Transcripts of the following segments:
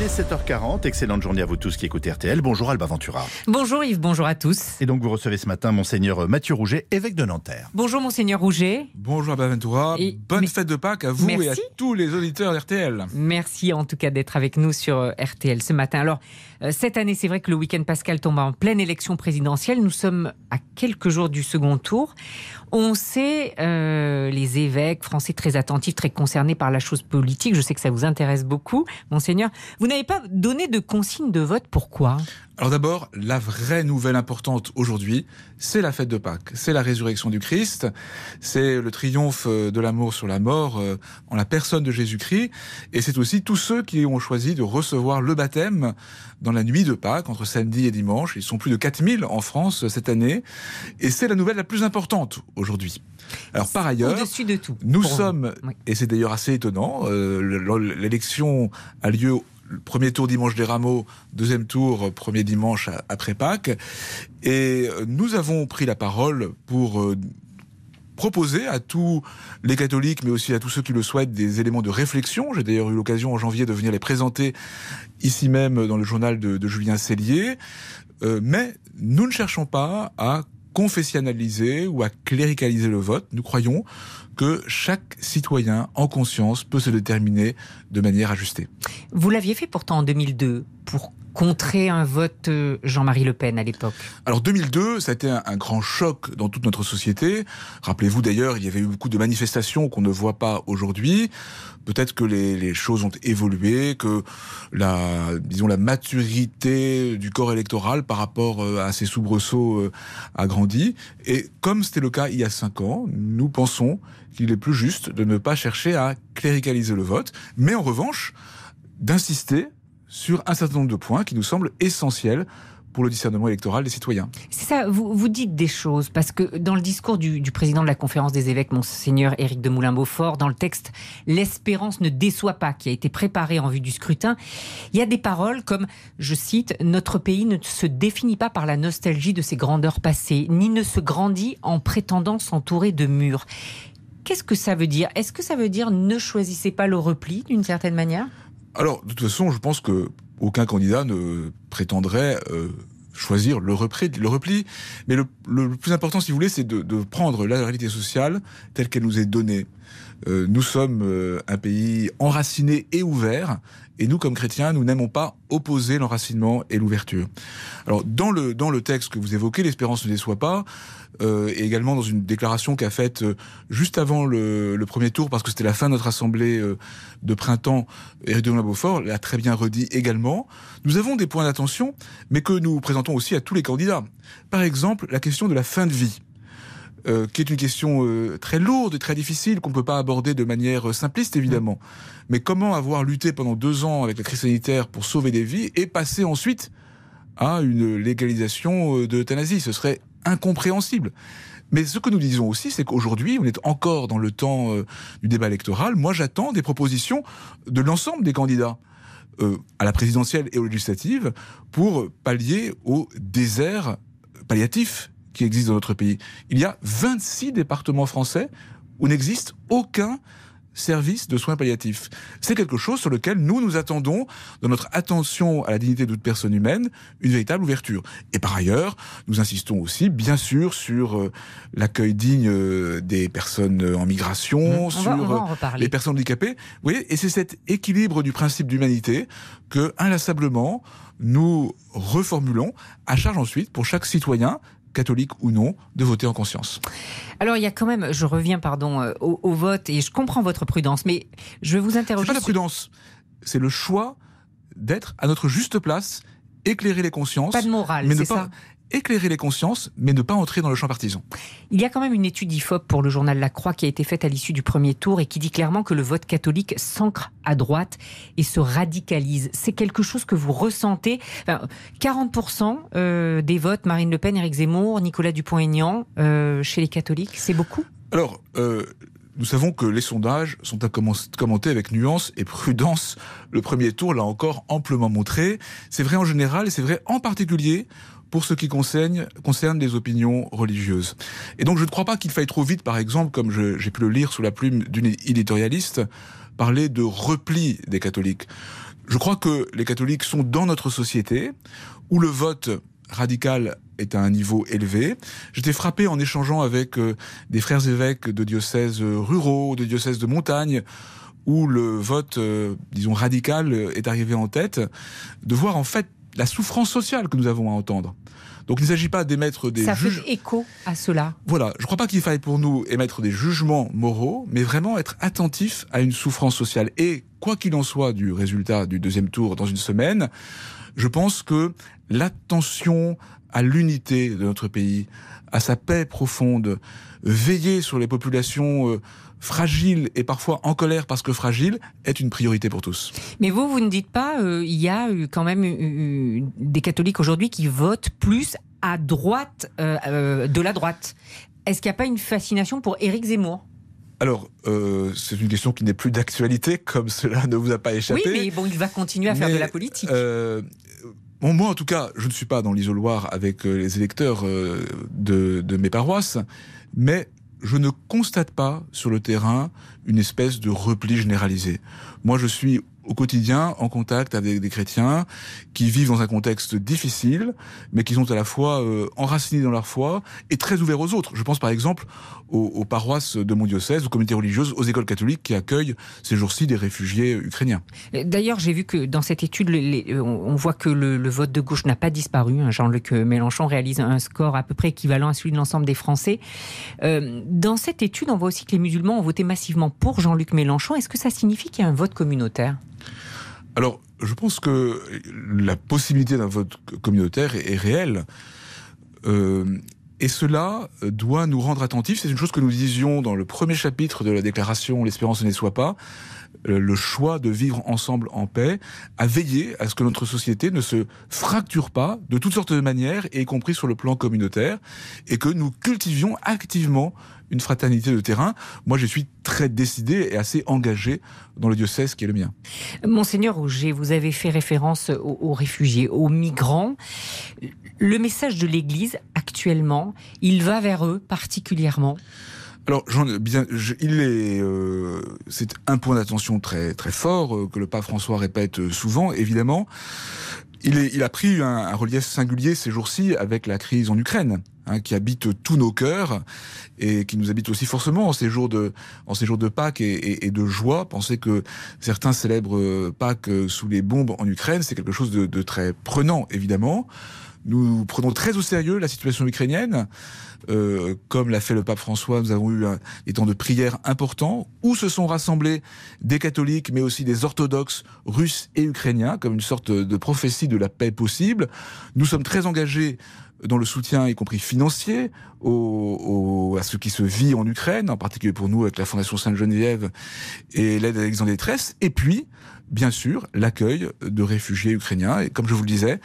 Il est 7h40, excellente journée à vous tous qui écoutez RTL. Bonjour Alba Ventura. Bonjour Yves, bonjour à tous. Et donc vous recevez ce matin Monseigneur Mathieu Rouget, évêque de Nanterre. Bonjour Monseigneur Rouget. Bonjour Alba Ventura, Et- bonne mais- fête de Pâques à vous et à Merci. tous les auditeurs d'RTL. Merci en tout cas d'être avec nous sur euh, RTL ce matin. Alors, euh, cette année, c'est vrai que le week-end pascal tombe en pleine élection présidentielle. Nous sommes à quelques jours du second tour. On sait, euh, les évêques français très attentifs, très concernés par la chose politique. Je sais que ça vous intéresse beaucoup, Monseigneur. Vous n'avez pas donné de consigne de vote. Pourquoi? Alors d'abord, la vraie nouvelle importante aujourd'hui, c'est la fête de Pâques, c'est la résurrection du Christ, c'est le triomphe euh, de l'amour sur la mort euh, en la personne de Jésus-Christ, et c'est aussi tous ceux qui ont choisi de recevoir le baptême dans la nuit de Pâques, entre samedi et dimanche. Ils sont plus de 4000 en France euh, cette année, et c'est la nouvelle la plus importante aujourd'hui. Alors par ailleurs, de tout. Nous sommes, Oui. et c'est d'ailleurs assez étonnant, euh, le- l'élection a lieu le premier tour dimanche des rameaux, deuxième tour euh, premier dimanche après Pâques, et euh, nous avons pris la parole pour euh, proposer à tous les catholiques, mais aussi à tous ceux qui le souhaitent, des éléments de réflexion. J'ai d'ailleurs eu l'occasion en janvier de venir les présenter ici même dans le journal de, Julien Cellier. Mais nous ne cherchons pas à confessionnaliser ou à cléricaliser le vote. Nous croyons que chaque citoyen en conscience peut se déterminer de manière ajustée. Vous l'aviez fait pourtant en 2002 pour contrer un vote euh, Jean-Marie Le Pen à l'époque. Alors 2002, ça a été un, un grand choc dans toute notre société. Rappelez-vous d'ailleurs, il y avait eu beaucoup de manifestations qu'on ne voit pas aujourd'hui. Peut-être que les, les choses ont évolué, que la, disons, la maturité du corps électoral par rapport euh, à ces soubresauts euh, a grandi. Et comme c'était le cas il y a cinq ans, nous pensons qu'il est plus juste de ne pas chercher à cléricaliser le vote, mais en revanche, d'insister sur un certain nombre de points qui nous semblent essentiels pour le discernement électoral des citoyens. C'est ça, vous, vous dites des choses, parce que dans le discours du, du président de la conférence des évêques, Monseigneur Éric de Moulin-Beaufort, dans le texte L'espérance ne déçoit pas, qui a été préparé en vue du scrutin, il y a des paroles comme, je cite, Notre pays ne se définit pas par la nostalgie de ses grandeurs passées, ni ne se grandit en prétendant s'entourer de murs. Qu'est-ce que ça veut dire? Est-ce que ça veut dire ne choisissez pas le repli d'une certaine manière? Alors, de toute façon, je pense que aucun candidat ne prétendrait euh, choisir le repli, le repli. Mais le, plus important, si vous voulez, c'est de, de prendre la réalité sociale telle qu'elle nous est donnée. Euh, nous sommes euh, un pays enraciné et ouvert, et nous, comme chrétiens, nous n'aimons pas opposer l'enracinement et l'ouverture. Alors, dans le, dans le texte que vous évoquez, l'espérance ne déçoit pas, euh, et également dans une déclaration qu'a faite euh, juste avant le, le premier tour, parce que c'était la fin de notre assemblée euh, de printemps, Éric Beaufort l'a très bien redit également. Nous avons des points d'attention, mais que nous présentons aussi à tous les candidats. Par exemple, la question de la fin de vie. Euh, qui est une question euh, très lourde et très difficile qu'on ne peut pas aborder de manière euh, simpliste évidemment. Mais comment avoir lutté pendant deux ans avec la crise sanitaire pour sauver des vies et passer ensuite à une légalisation de l'euthanasie? Ce serait incompréhensible. Mais ce que nous disons aussi, c'est qu'aujourd'hui, on est encore dans le temps euh, du débat électoral. Moi, j'attends des propositions de l'ensemble des candidats euh, à la présidentielle et aux législatives pour pallier au désert palliatif qui existe dans notre pays. Il y a 26 départements français où n'existe aucun service de soins palliatifs. C'est quelque chose sur lequel nous nous attendons, dans notre attention à la dignité de toute personne humaine, une véritable ouverture. Et par ailleurs, nous insistons aussi, bien sûr, sur euh, l'accueil digne euh, des personnes euh, en migration, on sur va, va les personnes handicapées. Vous voyez, et c'est cet équilibre du principe d'humanité que, inlassablement, nous reformulons, à charge ensuite pour chaque citoyen, catholique ou non, de voter en conscience. Alors il y a quand même, je reviens pardon euh, au, au vote et je comprends votre prudence, mais je vous C'est interroger. pas la prudence, c'est le choix d'être à notre juste place, éclairer les consciences, Pas de morale, mais ne c'est pas ça? Éclairer les consciences, mais ne pas entrer dans le champ partisan. Il y a quand même une étude IFOP pour le journal La Croix qui a été faite à l'issue du premier tour et qui dit clairement que le vote catholique s'ancre à droite et se radicalise. C'est quelque chose que vous ressentez. Enfin, 40% euh, des votes, Marine Le Pen, Éric Zemmour, Nicolas Dupont-Aignan, euh, chez les catholiques, c'est beaucoup? Alors, euh, nous savons que les sondages sont à commen- commenter avec nuance et prudence. Le premier tour l'a encore amplement montré. C'est vrai en général et c'est vrai en particulier pour ce qui concerne, concerne les opinions religieuses. Et donc je ne crois pas qu'il faille trop vite, par exemple, comme j'ai pu le lire sous la plume d'une éditorialiste, parler de repli des catholiques. Je crois que les catholiques sont dans notre société où le vote radical est à un niveau élevé. J'étais frappé en échangeant avec euh, des frères évêques de diocèses ruraux, de diocèses de montagne, où le vote, euh, disons, radical est arrivé en tête, de voir en fait la souffrance sociale que nous avons à entendre. Donc il ne s'agit pas d'émettre des Ça fait écho à cela. Voilà, je ne crois pas qu'il faille pour nous émettre des jugements moraux, mais vraiment être attentif à une souffrance sociale. Et quoi qu'il en soit du résultat du deuxième tour dans une semaine, je pense que l'attention à l'unité de notre pays, à sa paix profonde, veiller sur les populations euh, fragile et parfois en colère parce que fragile est une priorité pour tous. Mais vous, vous ne dites pas, euh, il y a quand même des catholiques aujourd'hui qui votent plus à droite euh, euh, de la droite. Est-ce qu'il n'y a pas une fascination pour Éric Zemmour? Alors, c'est une question qui n'est plus d'actualité, comme cela ne vous a pas échappé. Oui, mais bon, il va continuer à faire de la politique. Bon, moi, en tout cas, je ne suis pas dans l'isoloir avec les électeurs de, de mes paroisses, mais je ne constate pas sur le terrain une espèce de repli généralisé. Moi, je suis au quotidien en contact avec des chrétiens qui vivent dans un contexte difficile, mais qui sont à la fois euh, enracinés dans leur foi et très ouverts aux autres. Je pense par exemple aux, paroisses de mon diocèse, aux communautés religieuses, aux écoles catholiques qui accueillent ces jours-ci des réfugiés ukrainiens. D'ailleurs, j'ai vu que dans cette étude, on voit que le, vote de gauche n'a pas disparu. Hein. Jean-Luc Mélenchon réalise un score à peu près équivalent à celui de l'ensemble des Français. Euh, dans cette étude, on voit aussi que les musulmans ont voté massivement pour Jean-Luc Mélenchon. Est-ce que ça signifie qu'il y a un vote communautaire? Alors, je pense que la possibilité d'un vote communautaire est, réelle. Euh, et cela doit nous rendre attentifs. C'est une chose que nous disions dans le premier chapitre de la déclaration L'espérance ne soit pas. Euh, le choix de vivre ensemble en paix, à veiller à ce que notre société ne se fracture pas de toutes sortes de manières, y compris sur le plan communautaire, et que nous cultivions activement une fraternité de terrain. Moi, je suis très décidé et assez engagé dans le diocèse qui est le mien. Monseigneur Rouget, vous avez fait référence aux, réfugiés, aux migrants. Le message de l'Église, actuellement, il va vers eux particulièrement? Alors, bien, il est, euh, c'est un point d'attention très très fort euh, que le pape François répète euh, souvent, évidemment. Il, est, il a pris un, relief singulier ces jours-ci avec la crise en Ukraine, hein, qui habite tous nos cœurs et qui nous habite aussi forcément en ces jours de, en ces jours de Pâques et, et, de joie. Pensez que certains célèbrent Pâques sous les bombes en Ukraine, c'est quelque chose de, de très prenant, évidemment. Nous prenons très au sérieux la situation ukrainienne. Euh, comme l'a fait le pape François, nous avons eu des temps de prière importants où se sont rassemblés des catholiques, mais aussi des orthodoxes russes et ukrainiens, comme une sorte de prophétie de la paix possible. Nous sommes très engagés dans le soutien, y compris financier, à ce qui se vit en Ukraine, en particulier pour nous avec la Fondation Sainte-Geneviève et l'aide à l'exemple en détresse, et puis, bien sûr, l'accueil de réfugiés ukrainiens. Et comme je vous le disais,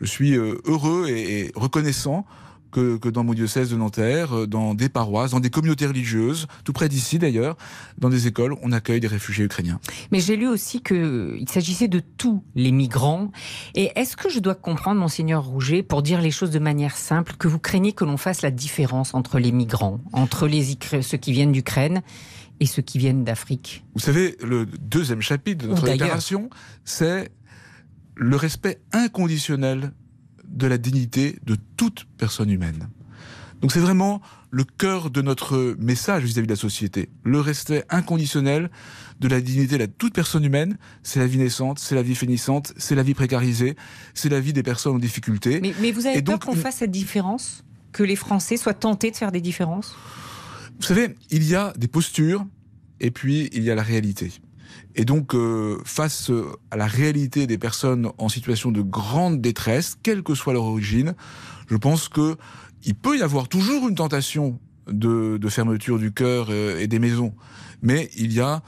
je suis euh, heureux et reconnaissant que, dans mon diocèse de Nanterre, euh, dans des paroisses, dans des communautés religieuses, tout près d'ici d'ailleurs, dans des écoles, on accueille des réfugiés ukrainiens. Mais j'ai lu aussi qu'il s'agissait de tous les migrants. Et est-ce que je dois comprendre, monseigneur Rouget, pour dire les choses de manière simple, que vous craignez que l'on fasse la différence entre les migrants, entre les, ceux qui viennent d'Ukraine et ceux qui viennent d'Afrique? Vous savez, le deuxième chapitre de notre déclaration, c'est le respect inconditionnel de la dignité de toute personne humaine. Donc c'est vraiment le cœur de notre message vis-à-vis de la société. Le respect inconditionnel de la dignité de toute personne humaine, c'est la vie naissante, c'est la vie finissante, c'est la vie précarisée, c'est la vie des personnes en difficulté. Mais, vous avez peur qu'on fasse cette différence Que les Français soient tentés de faire des différences? Vous savez, il y a des postures et puis il y a la réalité. Et donc, euh, face à la réalité des personnes en situation de grande détresse, quelle que soit leur origine, je pense que il peut y avoir toujours une tentation de, fermeture du cœur euh, et des maisons, mais il y a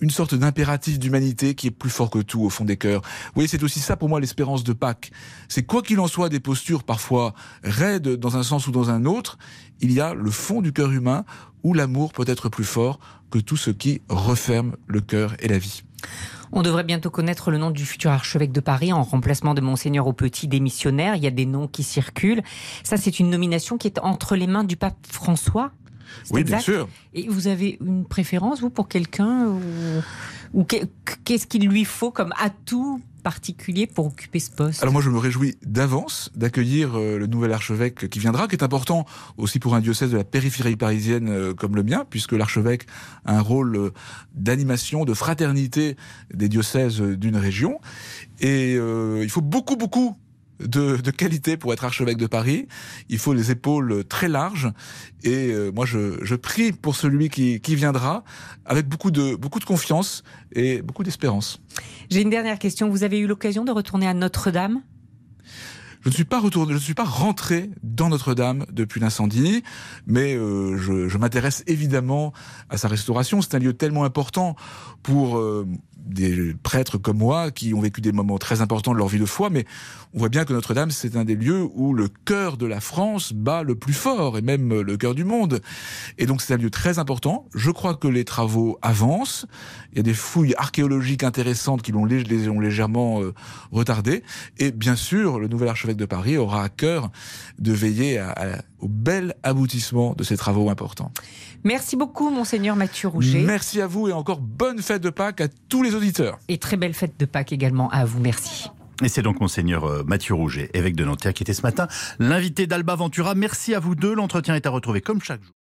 une sorte d'impératif d'humanité qui est plus fort que tout au fond des cœurs. Vous voyez, c'est aussi ça pour moi l'espérance de Pâques. C'est quoi qu'il en soit des postures parfois raides dans un sens ou dans un autre, il y a le fond du cœur humain où l'amour peut être plus fort que tout ce qui referme le cœur et la vie. On devrait bientôt connaître le nom du futur archevêque de Paris en remplacement de Monseigneur au Petit démissionnaire. Il y a des noms qui circulent. Ça, c'est une nomination qui est entre les mains du pape François. Oui, bien sûr. Et vous avez une préférence, vous, pour quelqu'un ou, qu'est-ce qu'il lui faut comme atout particulier pour occuper ce poste? Alors moi je me réjouis d'avance d'accueillir euh, le nouvel archevêque qui viendra, qui est important aussi pour un diocèse de la périphérie parisienne euh, comme le mien, puisque l'archevêque a un rôle euh, d'animation, de fraternité des diocèses d'une région. Et il faut beaucoup, beaucoup de, qualité pour être archevêque de Paris. Il faut les épaules très larges. Et euh, moi, je, prie pour celui qui, viendra avec beaucoup de, beaucoup de confiance et beaucoup d'espérance. J'ai une dernière question. Vous avez eu l'occasion de retourner à Notre-Dame? Je ne suis pas retourné, je ne suis pas rentré dans Notre-Dame depuis l'incendie, mais euh, je, m'intéresse évidemment à sa restauration. C'est un lieu tellement important pour euh, des prêtres comme moi qui ont vécu des moments très importants de leur vie de foi, mais on voit bien que Notre-Dame, c'est un des lieux où le cœur de la France bat le plus fort, et même le cœur du monde. Et donc c'est un lieu très important. Je crois que les travaux avancent. Il y a des fouilles archéologiques intéressantes qui l'ont légèrement euh, retardé. Et bien sûr, le nouvel archevêque de Paris aura à cœur de veiller au bel aboutissement de ces travaux importants. Merci beaucoup, monseigneur Mathieu Rouget. Merci à vous et encore bonne fête de Pâques à tous les auditeurs. Et très belle fête de Pâques également à vous. Merci. Et c'est donc monseigneur euh, Mathieu Rouget, évêque de Nanterre, qui était ce matin l'invité d'Alba Ventura. Merci à vous deux. L'entretien est à retrouver comme chaque jour.